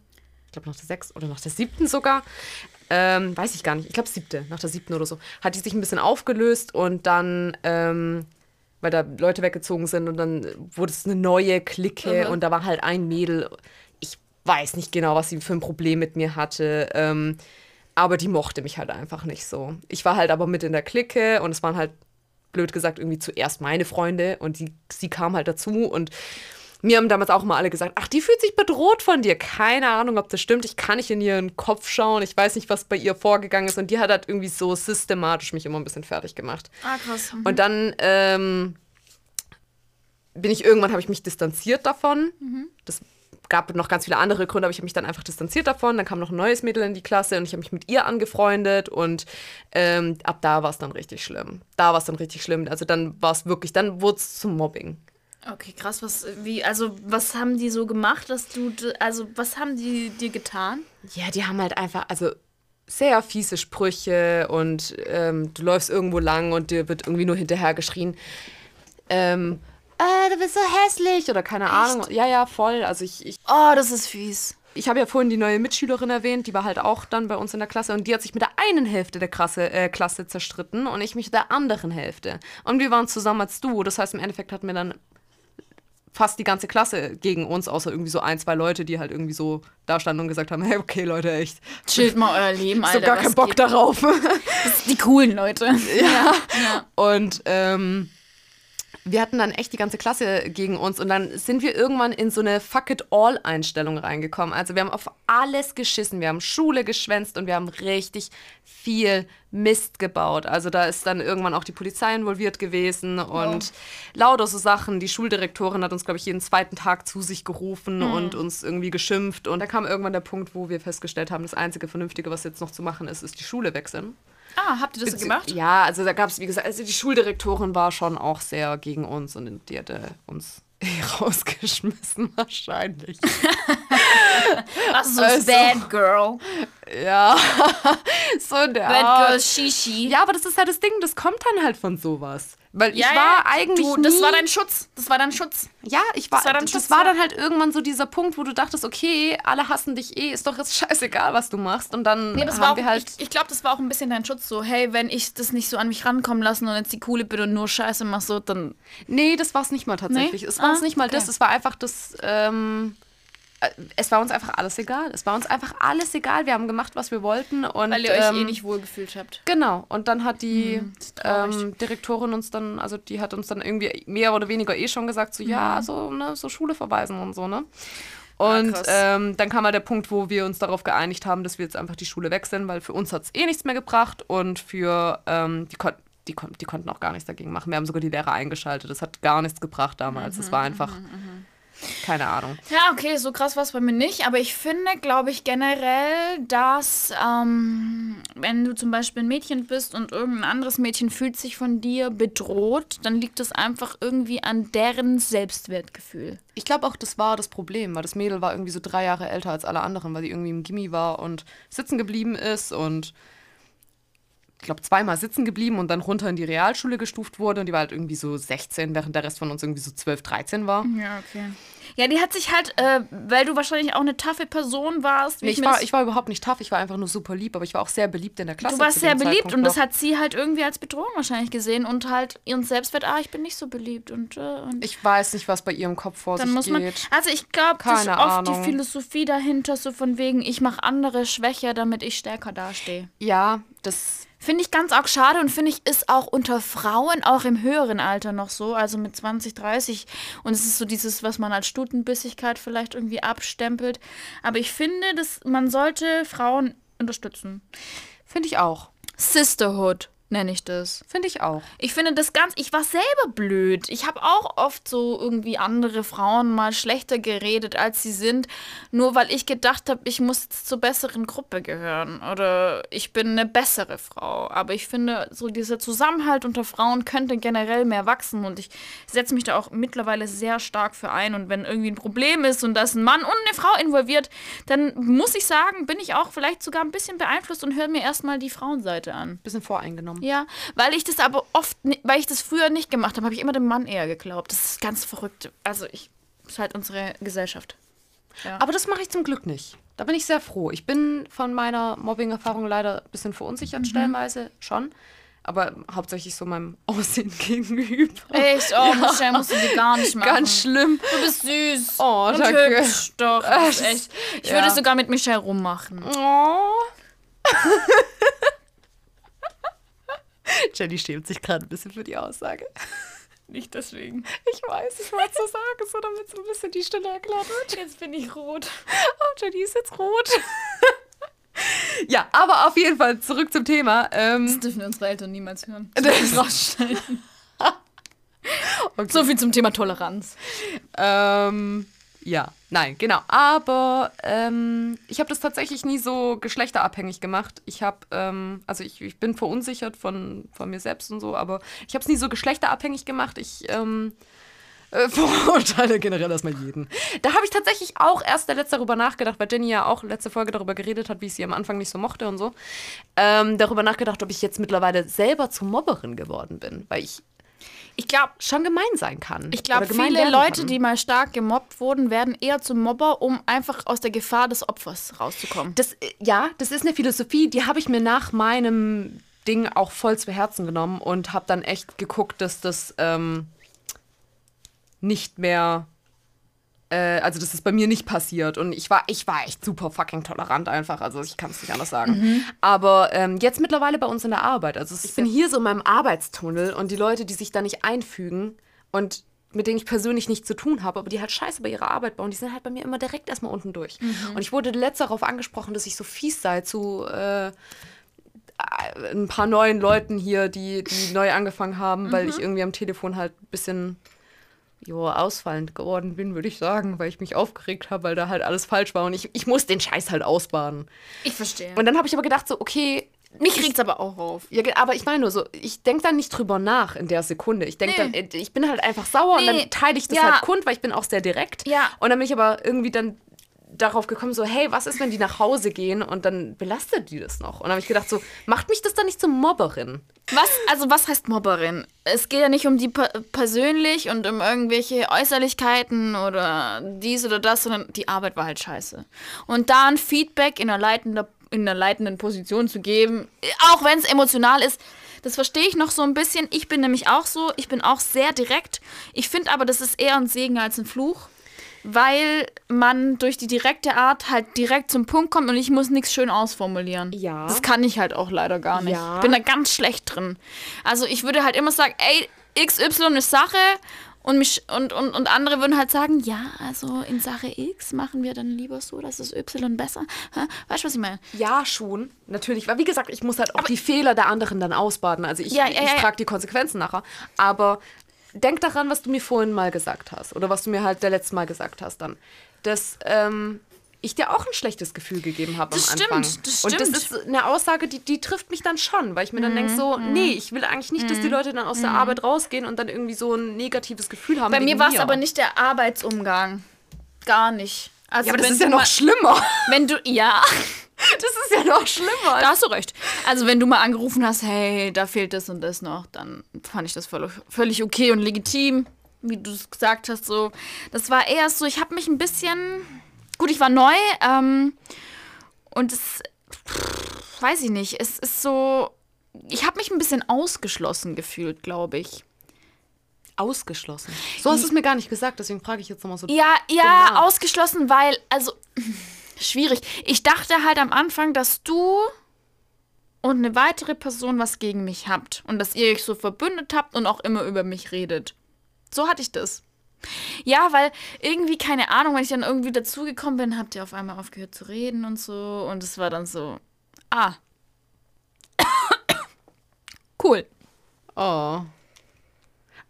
ich glaube nach der sechsten oder nach der siebten sogar, ähm, weiß ich gar nicht, ich glaube siebte, nach der siebten oder so, hat die sich ein bisschen aufgelöst und dann, ähm, weil da Leute weggezogen sind und dann wurde es eine neue Clique Mhm. und da war halt ein Mädel, ich weiß nicht genau, was sie für ein Problem mit mir hatte, ähm, aber die mochte mich halt einfach nicht so. Ich war halt aber mit in der Clique und es waren halt, blöd gesagt, irgendwie zuerst meine Freunde und die, sie kam halt dazu und mir haben damals auch mal alle gesagt, ach, die fühlt sich bedroht von dir. Keine Ahnung, ob das stimmt. Ich kann nicht in ihren Kopf schauen. Ich weiß nicht, was bei ihr vorgegangen ist. Und die hat halt irgendwie so systematisch mich immer ein bisschen fertig gemacht. Ah, krass. Und dann ähm, bin ich irgendwann, habe ich mich distanziert davon. Das gab noch ganz viele andere Gründe, aber ich habe mich dann einfach distanziert davon. Dann kam noch ein neues Mädel in die Klasse und ich habe mich mit ihr angefreundet und ähm, ab da war es dann richtig schlimm. Da war es dann richtig schlimm. Also dann war es wirklich, dann wurde es zum Mobbing. Okay, krass. Was, wie, also, was haben die so gemacht, dass du, also, was haben die dir getan? Ja, die haben halt einfach, also sehr fiese Sprüche und ähm, du läufst irgendwo lang und dir wird irgendwie nur hinterher geschrien, ähm, äh, du bist so hässlich oder keine Ahnung. Ja, ja, voll. Also ich, ich, Oh, das ist fies. ich habe ja vorhin die neue Mitschülerin erwähnt, die war halt auch dann bei uns in der Klasse und die hat sich mit der einen Hälfte der Klasse, äh, Klasse zerstritten und ich mich mit der anderen Hälfte. Und wir waren zusammen als Duo, das heißt im Endeffekt hatten wir dann fast die ganze Klasse gegen uns, außer irgendwie so ein, zwei Leute, die halt irgendwie so da standen und gesagt haben, *laughs* hey, okay, Leute, echt, Chillt mal euer Leben, *laughs* Alter. so gar keinen Bock darauf. *laughs* Das sind die coolen Leute. ja. Und ähm, wir hatten dann echt die ganze Klasse gegen uns und dann sind wir irgendwann in so eine Fuck it all Einstellung reingekommen. Also wir haben auf alles geschissen, wir haben Schule geschwänzt und wir haben richtig viel Mist gebaut. Also da ist dann irgendwann auch die Polizei involviert gewesen und lauter so Sachen. Die Schuldirektorin hat uns, glaube ich, jeden zweiten Tag zu sich gerufen und uns irgendwie geschimpft. Und da kam irgendwann der Punkt, wo wir festgestellt haben, das einzige Vernünftige, was jetzt noch zu machen ist, ist die Schule wechseln. Ah, habt ihr das so gemacht? Ja, also da gab es, wie gesagt, also die Schuldirektorin war schon auch sehr gegen uns und die hätte uns eh *laughs* rausgeschmissen, wahrscheinlich. *laughs* Ach so, Also. Bad Girl. Ja, *laughs* so der Bad Art. Girl Shishi. Ja, aber das ist halt das Ding, das kommt dann halt von sowas. Weil Ja, ich war ja, eigentlich Du, das war dein Schutz. Das war dein Schutz. Ja, ich war, das war dann das Schutz, war ja. dann halt irgendwann so dieser Punkt, wo du dachtest, okay, alle hassen dich eh, ist doch jetzt *laughs* scheißegal, was du machst. Und dann Nee, das haben war auch, wir halt... ich, ich glaube, das war auch ein bisschen dein Schutz. So, hey, wenn ich das nicht so an mich rankommen lassen und jetzt die Coole bin und nur Scheiße mach, so, dann. Nee, das war es nicht mal tatsächlich. Nee? Es war es Ah, nicht mal okay. das. Es war einfach das. Ähm, äh, es war uns einfach alles egal. Es war uns einfach alles egal. Wir haben gemacht, was wir wollten. Und, Weil ihr euch ähm, eh nicht wohlgefühlt habt. Genau. Und dann hat die Hm, ähm, Direktorin uns dann, also die hat uns dann irgendwie mehr oder weniger eh schon gesagt, so ja, so, ne, so Schule verweisen und so, ne? Und krass. ähm, dann kam mal der Punkt, wo wir uns darauf geeinigt haben, dass wir jetzt einfach die Schule wechseln, weil für uns hat es eh nichts mehr gebracht und für ähm, die konnten. Die, kon die konnten auch gar nichts dagegen machen. Wir haben sogar die Lehrer eingeschaltet. Das hat gar nichts gebracht damals. Es Mhm, war einfach, keine Ahnung. Ja, okay, so krass war es bei mir nicht, aber ich finde, glaube ich, generell, dass ähm, wenn du zum Beispiel ein Mädchen bist und irgendein anderes Mädchen fühlt sich von dir bedroht, dann liegt es einfach irgendwie an deren Selbstwertgefühl. Ich glaube auch, das war das Problem, weil das Mädel war irgendwie so drei Jahre älter als alle anderen, weil sie irgendwie im Gimmi war und sitzen geblieben ist und ich glaube zweimal sitzen geblieben und dann runter in die Realschule gestuft wurde und die war halt irgendwie so 16, während der Rest von uns irgendwie so 12, 13 war. Ja, okay. Ja, die hat sich halt, äh, weil du wahrscheinlich auch eine taffe Person warst. Nee, ich, war, ich war überhaupt nicht tough, ich war einfach nur super lieb, aber ich war auch sehr beliebt in der Klasse. Du warst sehr beliebt Zeitpunkt und das hat sie halt irgendwie als Bedrohung wahrscheinlich gesehen und halt ihren Selbstwert, ah, ich bin nicht so beliebt und, äh, und Ich weiß nicht, was bei ihrem Kopf vor dann sich muss man. geht. Also ich glaube, das ist oft Ahnung. die Philosophie dahinter, so von wegen, ich mache andere schwächer, damit ich stärker dastehe. Ja, das Finde ich ganz arg schade und finde ich ist auch unter Frauen auch im höheren Alter noch so, also mit 20, 30. Und es ist so dieses, was man als Stutenbissigkeit vielleicht irgendwie abstempelt. Aber ich finde, dass man sollte Frauen unterstützen. Finde ich auch. Sisterhood nenne ich das. Finde ich auch. Ich finde das ganz, ich war selber blöd. Ich habe auch oft so irgendwie andere Frauen mal schlechter geredet, als sie sind, nur weil ich gedacht habe, ich muss jetzt zur besseren Gruppe gehören oder ich bin eine bessere Frau. Aber ich finde, so dieser Zusammenhalt unter Frauen könnte generell mehr wachsen und ich setze mich da auch mittlerweile sehr stark für ein. Und wenn irgendwie ein Problem ist und da ist ein Mann und eine Frau involviert, dann muss ich sagen, bin ich auch vielleicht sogar ein bisschen beeinflusst und höre mir erstmal die Frauenseite an. Bisschen voreingenommen. Ja, weil ich das aber oft, weil ich das früher nicht gemacht habe, habe ich immer dem Mann eher geglaubt. Das ist ganz verrückt. Also ich, das ist halt unsere Gesellschaft. Aber das mache ich zum Glück nicht. Da bin ich sehr froh. Ich bin von meiner Mobbing-Erfahrung leider ein bisschen verunsichert, stellenweise schon. Aber hauptsächlich so meinem *laughs* Aussehen gegenüber. Echt? Oh, Michelle, musst du dir gar nicht machen. Ganz schlimm. Du bist süß. Oh, und danke. hübsch. Doch, du bist echt. Ich Ja. würde sogar mit Michelle rummachen. Oh. *laughs* *laughs* Jenny schämt sich gerade ein bisschen für die Aussage. *laughs* Nicht deswegen. Ich weiß, ich wollte so sagen, so damit so ein bisschen die Stille erklärt wird. Jetzt bin ich rot. *laughs* Oh, Jenny ist jetzt rot. ja, aber auf jeden Fall zurück zum Thema. Ähm, Das dürfen unsere Eltern niemals hören. Das- rausschneiden. So viel zum Thema Toleranz. Ähm, ja, nein, genau. Aber ähm, ich habe das tatsächlich nie so geschlechterabhängig gemacht. Ich habe, ähm, also ich, ich bin verunsichert von, von mir selbst und so, aber ich habe es nie so geschlechterabhängig gemacht. Ich ähm, äh, *laughs* verurteile generell erstmal jeden. Da habe ich tatsächlich auch erst der letzte darüber nachgedacht, weil Jenny ja auch letzte Folge darüber geredet hat, wie ich sie am Anfang nicht so mochte und so. Ähm, darüber nachgedacht, ob ich jetzt mittlerweile selber zur Mobberin geworden bin, weil ich Ich glaube, schon gemein sein kann. Ich glaube, viele Leute, kann. die mal stark gemobbt wurden, werden eher zum Mobber, um einfach aus der Gefahr des Opfers rauszukommen. Das, äh, ja, das ist eine Philosophie, die habe ich mir nach meinem Ding auch voll zu Herzen genommen und habe dann echt geguckt, dass das ähm, nicht mehr, äh, also das bei mir nicht passiert. Und ich war, ich war echt super fucking tolerant einfach, also ich kann es nicht anders sagen. Aber ähm, jetzt mittlerweile bei uns in der Arbeit, also ich bin hier so in meinem Arbeitstunnel und die Leute, die sich da nicht einfügen und mit denen ich persönlich nichts zu tun habe, aber die halt scheiße bei ihrer Arbeit bauen, die sind halt bei mir immer direkt erstmal unten durch. Und ich wurde letzt darauf angesprochen, dass ich so fies sei zu äh, ein paar neuen Leuten hier, die, die neu angefangen haben, weil ich irgendwie am Telefon halt ein bisschen jo, ausfallend geworden bin, würde ich sagen, weil ich mich aufgeregt habe, weil da halt alles falsch war und ich, ich muss den Scheiß halt ausbaden. Ich verstehe. Und dann habe ich aber gedacht, so, okay. mich regt's aber auch auf. Ja, aber ich meine nur so, ich denke dann nicht drüber nach in der Sekunde. Ich denke Nee. dann, äh, ich bin halt einfach sauer und Nee. dann teile ich das Ja. halt kund, weil ich bin auch sehr direkt. Ja. Und dann bin ich aber irgendwie dann darauf gekommen, so, hey, was ist, wenn die nach Hause gehen und dann belastet die das noch? Und dann habe ich gedacht, so, macht mich das dann nicht zur Mobberin? Was, also was heißt Mobberin? Es geht ja nicht um die per persönlich und um irgendwelche Äußerlichkeiten oder dies oder das, sondern die Arbeit war halt scheiße. Und da ein Feedback in einer, leitender, in einer leitenden Position zu geben, auch wenn es emotional ist, das verstehe ich noch so ein bisschen. Ich bin nämlich auch so, ich bin auch sehr direkt. Ich finde aber, das ist eher ein Segen als ein Fluch. Weil man durch die direkte Art halt direkt zum Punkt kommt und ich muss nichts schön ausformulieren. Ja. Das kann ich halt auch leider gar nicht. Ja. Ich bin da ganz schlecht drin. Also ich würde halt immer sagen, ey, XY ist Sache und, mich, und, und, und andere würden halt sagen, ja, also in Sache X machen wir dann lieber so, dass das Y besser. Hä? Weißt du, was ich meine? Ja, schon. Natürlich. Weil, wie gesagt, ich muss halt auch die Fehler der anderen dann ausbaden. Also ich, Ja, ja, ich ja. trage die Konsequenzen nachher. Aber denk daran, was du mir vorhin mal gesagt hast. Oder was du mir halt der letzte Mal gesagt hast dann. Dass ähm, ich dir auch ein schlechtes Gefühl gegeben habe am Das Anfang. stimmt, das Und das stimmt. ist eine Aussage, die, die trifft mich dann schon. Weil ich mir dann denke so, Mhm, nee, ich will eigentlich nicht, dass die Leute dann aus der Arbeit rausgehen und dann irgendwie so ein negatives Gefühl haben Bei mir war es aber nicht der Arbeitsumgang. Gar nicht. Also Ja, aber das ist ja noch schlimmer. Wenn du, ja, *laughs* Das ist ja noch schlimmer. da hast du recht. Also wenn du mal angerufen hast, hey, da fehlt das und das noch, dann fand ich das völlig, völlig okay und legitim, wie du es gesagt hast. So, das war eher so, ich habe mich ein bisschen, gut, ich war neu ähm, und es, pff, weiß ich nicht, es ist so, ich habe mich ein bisschen ausgeschlossen gefühlt, glaube ich. Ausgeschlossen. So hast du es mir gar nicht gesagt, deswegen frage ich jetzt nochmal so. Ja, ja, Genau. ausgeschlossen, weil, also, schwierig. Ich dachte halt am Anfang, dass du und eine weitere Person was gegen mich habt und dass ihr euch so verbündet habt und auch immer über mich redet. So hatte ich das. Ja, weil irgendwie, keine Ahnung, wenn ich dann irgendwie dazugekommen bin, habt ihr auf einmal aufgehört zu reden und so. Und es war dann so, ah. *coughs* cool. Oh.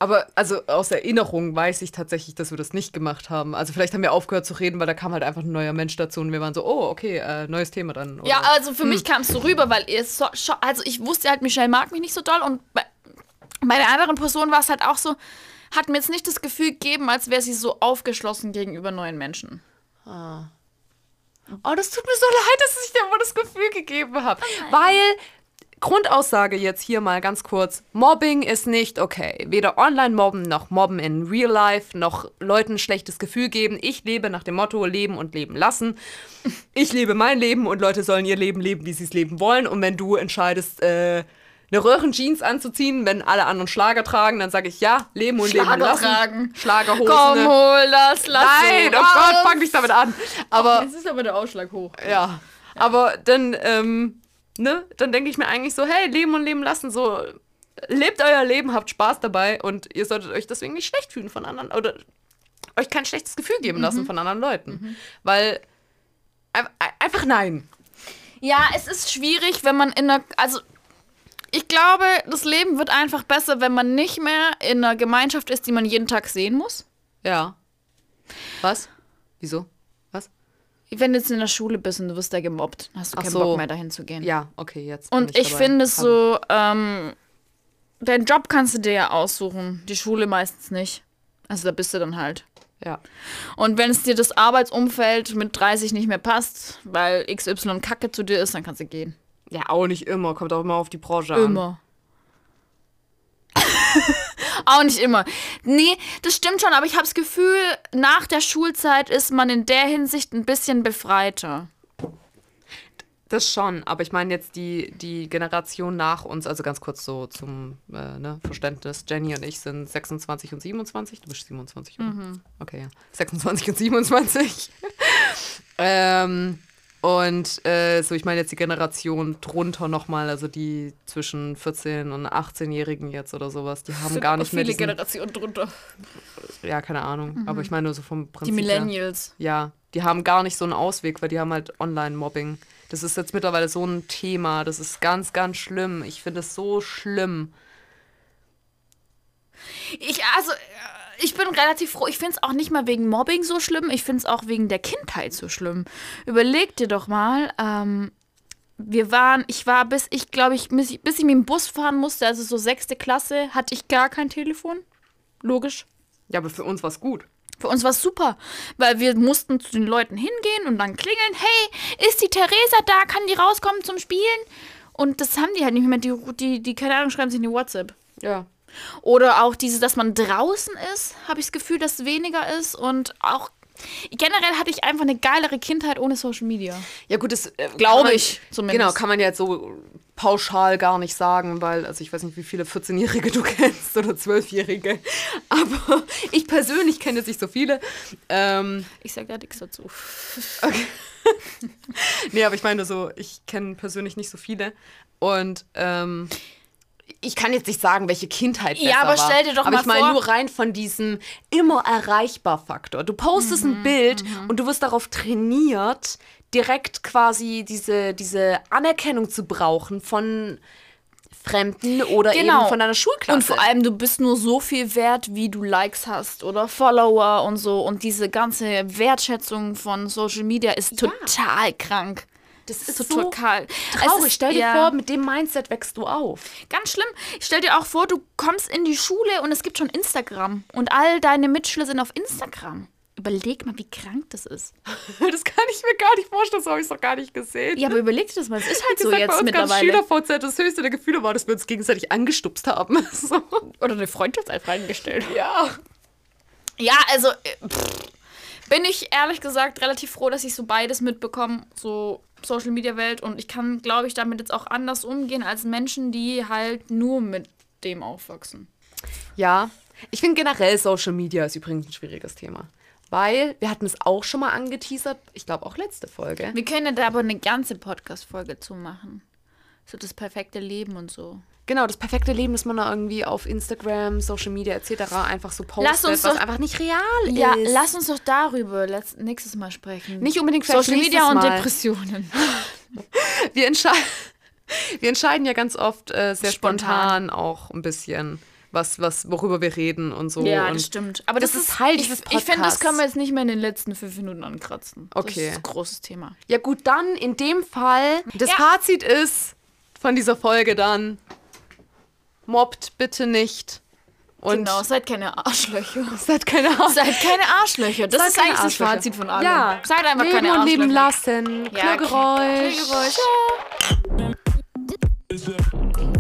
Aber also aus Erinnerung weiß ich tatsächlich, dass wir das nicht gemacht haben. Also vielleicht haben wir aufgehört zu reden, weil da kam halt einfach ein neuer Mensch dazu und wir waren so, oh, okay, äh, neues Thema dann. Oder? Ja, also für mich kam es so rüber, weil ihr so, also ich wusste halt, Michelle mag mich nicht so doll und bei, bei der anderen Person war es halt auch so, hat mir jetzt nicht das Gefühl gegeben, als wäre sie so aufgeschlossen gegenüber neuen Menschen. Oh, das tut mir so leid, dass ich dir immer das Gefühl gegeben habe. Weil, Grundaussage jetzt hier mal ganz kurz, Mobbing ist nicht okay. Weder online mobben, noch mobben in real life, noch Leuten ein schlechtes Gefühl geben. Ich lebe nach dem Motto leben und leben lassen. Ich lebe mein Leben und Leute sollen ihr Leben leben, wie sie es leben wollen. Und wenn du entscheidest, äh, eine Röhrenjeans anzuziehen, wenn alle anderen Schlager tragen, dann sage ich ja, leben und leben Schlager lassen. tragen. Schlagerhosen. Komm, hol das, lass Nein, oh Gott, fang nicht damit an. Aber Jetzt ist aber der Ausschlag hoch. ja, aber dann, ähm, ne, dann denke ich mir eigentlich so, hey, leben und leben lassen, so, lebt euer Leben, habt Spaß dabei und ihr solltet euch deswegen nicht schlecht fühlen von anderen, oder euch kein schlechtes Gefühl geben lassen von anderen Leuten. Weil, ein- ein- einfach nein. Ja, es ist schwierig, wenn man in einer. Also, ich glaube, das Leben wird einfach besser, wenn man nicht mehr in einer Gemeinschaft ist, die man jeden Tag sehen muss. Ja. Was? Wieso? Wenn du jetzt in der Schule bist und du wirst da gemobbt, hast du Ach keinen so. Bock mehr dahin zu gehen. Ja, okay, jetzt. Und ich dabei. finde es so, ähm, deinen Job kannst du dir ja aussuchen, die Schule meistens nicht. Also da bist du dann halt. Ja. Und wenn es dir das Arbeitsumfeld mit 30 nicht mehr passt, weil XY Kacke zu dir ist, dann kannst du gehen. Ja, auch nicht immer, kommt auch immer auf die Branche an. Immer. *laughs* Auch nicht immer. Nee, das stimmt schon, aber ich habe das Gefühl, nach der Schulzeit ist man in der Hinsicht ein bisschen befreiter. Das schon, aber ich meine jetzt die, die Generation nach uns, also ganz kurz so zum äh, ne, Verständnis. Jenny und ich sind 26 und 27. Du bist 27, oder? Okay, ja. 26 und 27. *laughs* ähm, und äh, so, ich meine jetzt die Generation drunter nochmal, also die zwischen 14 und 18-Jährigen jetzt oder sowas, die haben gar nicht mehr viele Generationen drunter. Ja, keine Ahnung, aber ich meine nur so vom Die Prinzip her. Millennials. Ja, die haben gar nicht so einen Ausweg, weil die haben halt Online-Mobbing. Das ist jetzt mittlerweile so ein Thema. Das ist ganz, ganz schlimm. Ich finde es so schlimm. Ich, also, äh, ich bin relativ froh. Ich finde es auch nicht mal wegen Mobbing so schlimm. Ich finde es auch wegen der Kindheit so schlimm. Überleg dir doch mal, ähm, wir waren, ich war bis, ich glaube, ich, bis ich bis ich mit dem Bus fahren musste, also so sechste Klasse, hatte ich gar kein Telefon. Logisch. Ja, aber für uns war es gut. Für uns war es super, weil wir mussten zu den Leuten hingehen und dann klingeln, hey, ist die Theresa da? Kann die rauskommen zum Spielen? Und das haben die halt nicht mehr. Die, die, die keine Ahnung, schreiben sich eine WhatsApp. Ja. Oder auch dieses, dass man draußen ist, habe ich das Gefühl, dass weniger ist. Und auch generell hatte ich einfach eine geilere Kindheit ohne Social Media. Ja, gut, das äh, Glaube ich zumindest. Genau, kann man ja jetzt so pauschal gar nicht sagen, weil, also ich weiß nicht, wie viele 14-Jährige du *laughs* kennst oder 12-Jährige. Aber ich persönlich kenne jetzt nicht so viele. Ähm, Ich sage da nichts dazu. *laughs* Nee, aber ich meine so, ich kenne persönlich nicht so viele. Und ähm, ich kann jetzt nicht sagen, welche Kindheit besser Ja, aber stell dir doch aber mal ich meine vor- nur rein von diesem immer erreichbar Faktor. Du postest Mhm, ein Bild und du wirst darauf trainiert, direkt quasi diese, diese Anerkennung zu brauchen von Fremden oder Genau. eben von deiner Schulklasse. Und vor allem, du bist nur so viel wert, wie du Likes hast oder Follower und so. Und diese ganze Wertschätzung von Social Media ist total krank. Das ist so total traurig. ist- Stell dir ja. vor, mit dem Mindset wächst du auf. Ganz schlimm. Stell dir auch vor, du kommst in die Schule und es gibt schon Instagram. Und all deine Mitschüler sind auf Instagram. Überleg mal, wie krank das ist. *laughs* Das kann ich mir gar nicht vorstellen, das habe ich noch gar nicht gesehen. Ja, aber überleg dir das mal. Es ist halt Wie so gesagt, bei jetzt uns gab's mittlerweile. Schüler-VZ, das höchste der Gefühle war, dass wir uns gegenseitig angestupst haben. *laughs* So. Oder eine Freundschaftsapp reingestellt. Ja. Ja, also äh, pff, bin ich ehrlich gesagt relativ froh, dass ich so beides mitbekomme, so Social Media Welt und ich kann, glaube ich, damit jetzt auch anders umgehen als Menschen, die halt nur mit dem aufwachsen. Ja. Ich finde generell Social Media ist übrigens ein schwieriges Thema. Weil wir hatten es auch schon mal angeteasert, ich glaube auch letzte Folge. Wir können ja da aber eine ganze Podcast-Folge zu machen. So das perfekte Leben und so. Genau, das perfekte Leben, das man da irgendwie auf Instagram, Social Media etc. einfach so postet, Lass uns was doch- einfach nicht real Ja, ist. lass uns doch darüber letzt, nächstes Mal sprechen. Nicht unbedingt Social Media und Mal. Depressionen. *laughs* Wir, entschei wir entscheiden ja ganz oft äh, sehr Spontan. spontan. auch ein bisschen, was, was, worüber wir reden und so. Ja, das stimmt. Aber das das, ist Teil ich, Ich finde, das können wir jetzt nicht mehr in den letzten fünf Minuten ankratzen. Okay. Das ist ein großes Thema. Ja gut, dann in dem Fall, das Ja. Fazit ist von dieser Folge dann, mobbt bitte nicht. Und genau, seid keine Arschlöcher. *laughs* seid keine Ahnung. Seid keine Arschlöcher. Das Seid ist eigentlich das Arschlöcher. Fazit von allem. Ja. Seid einfach leben keine und Arschlöcher. leben lassen. Ja. Klirgeräusch. Is that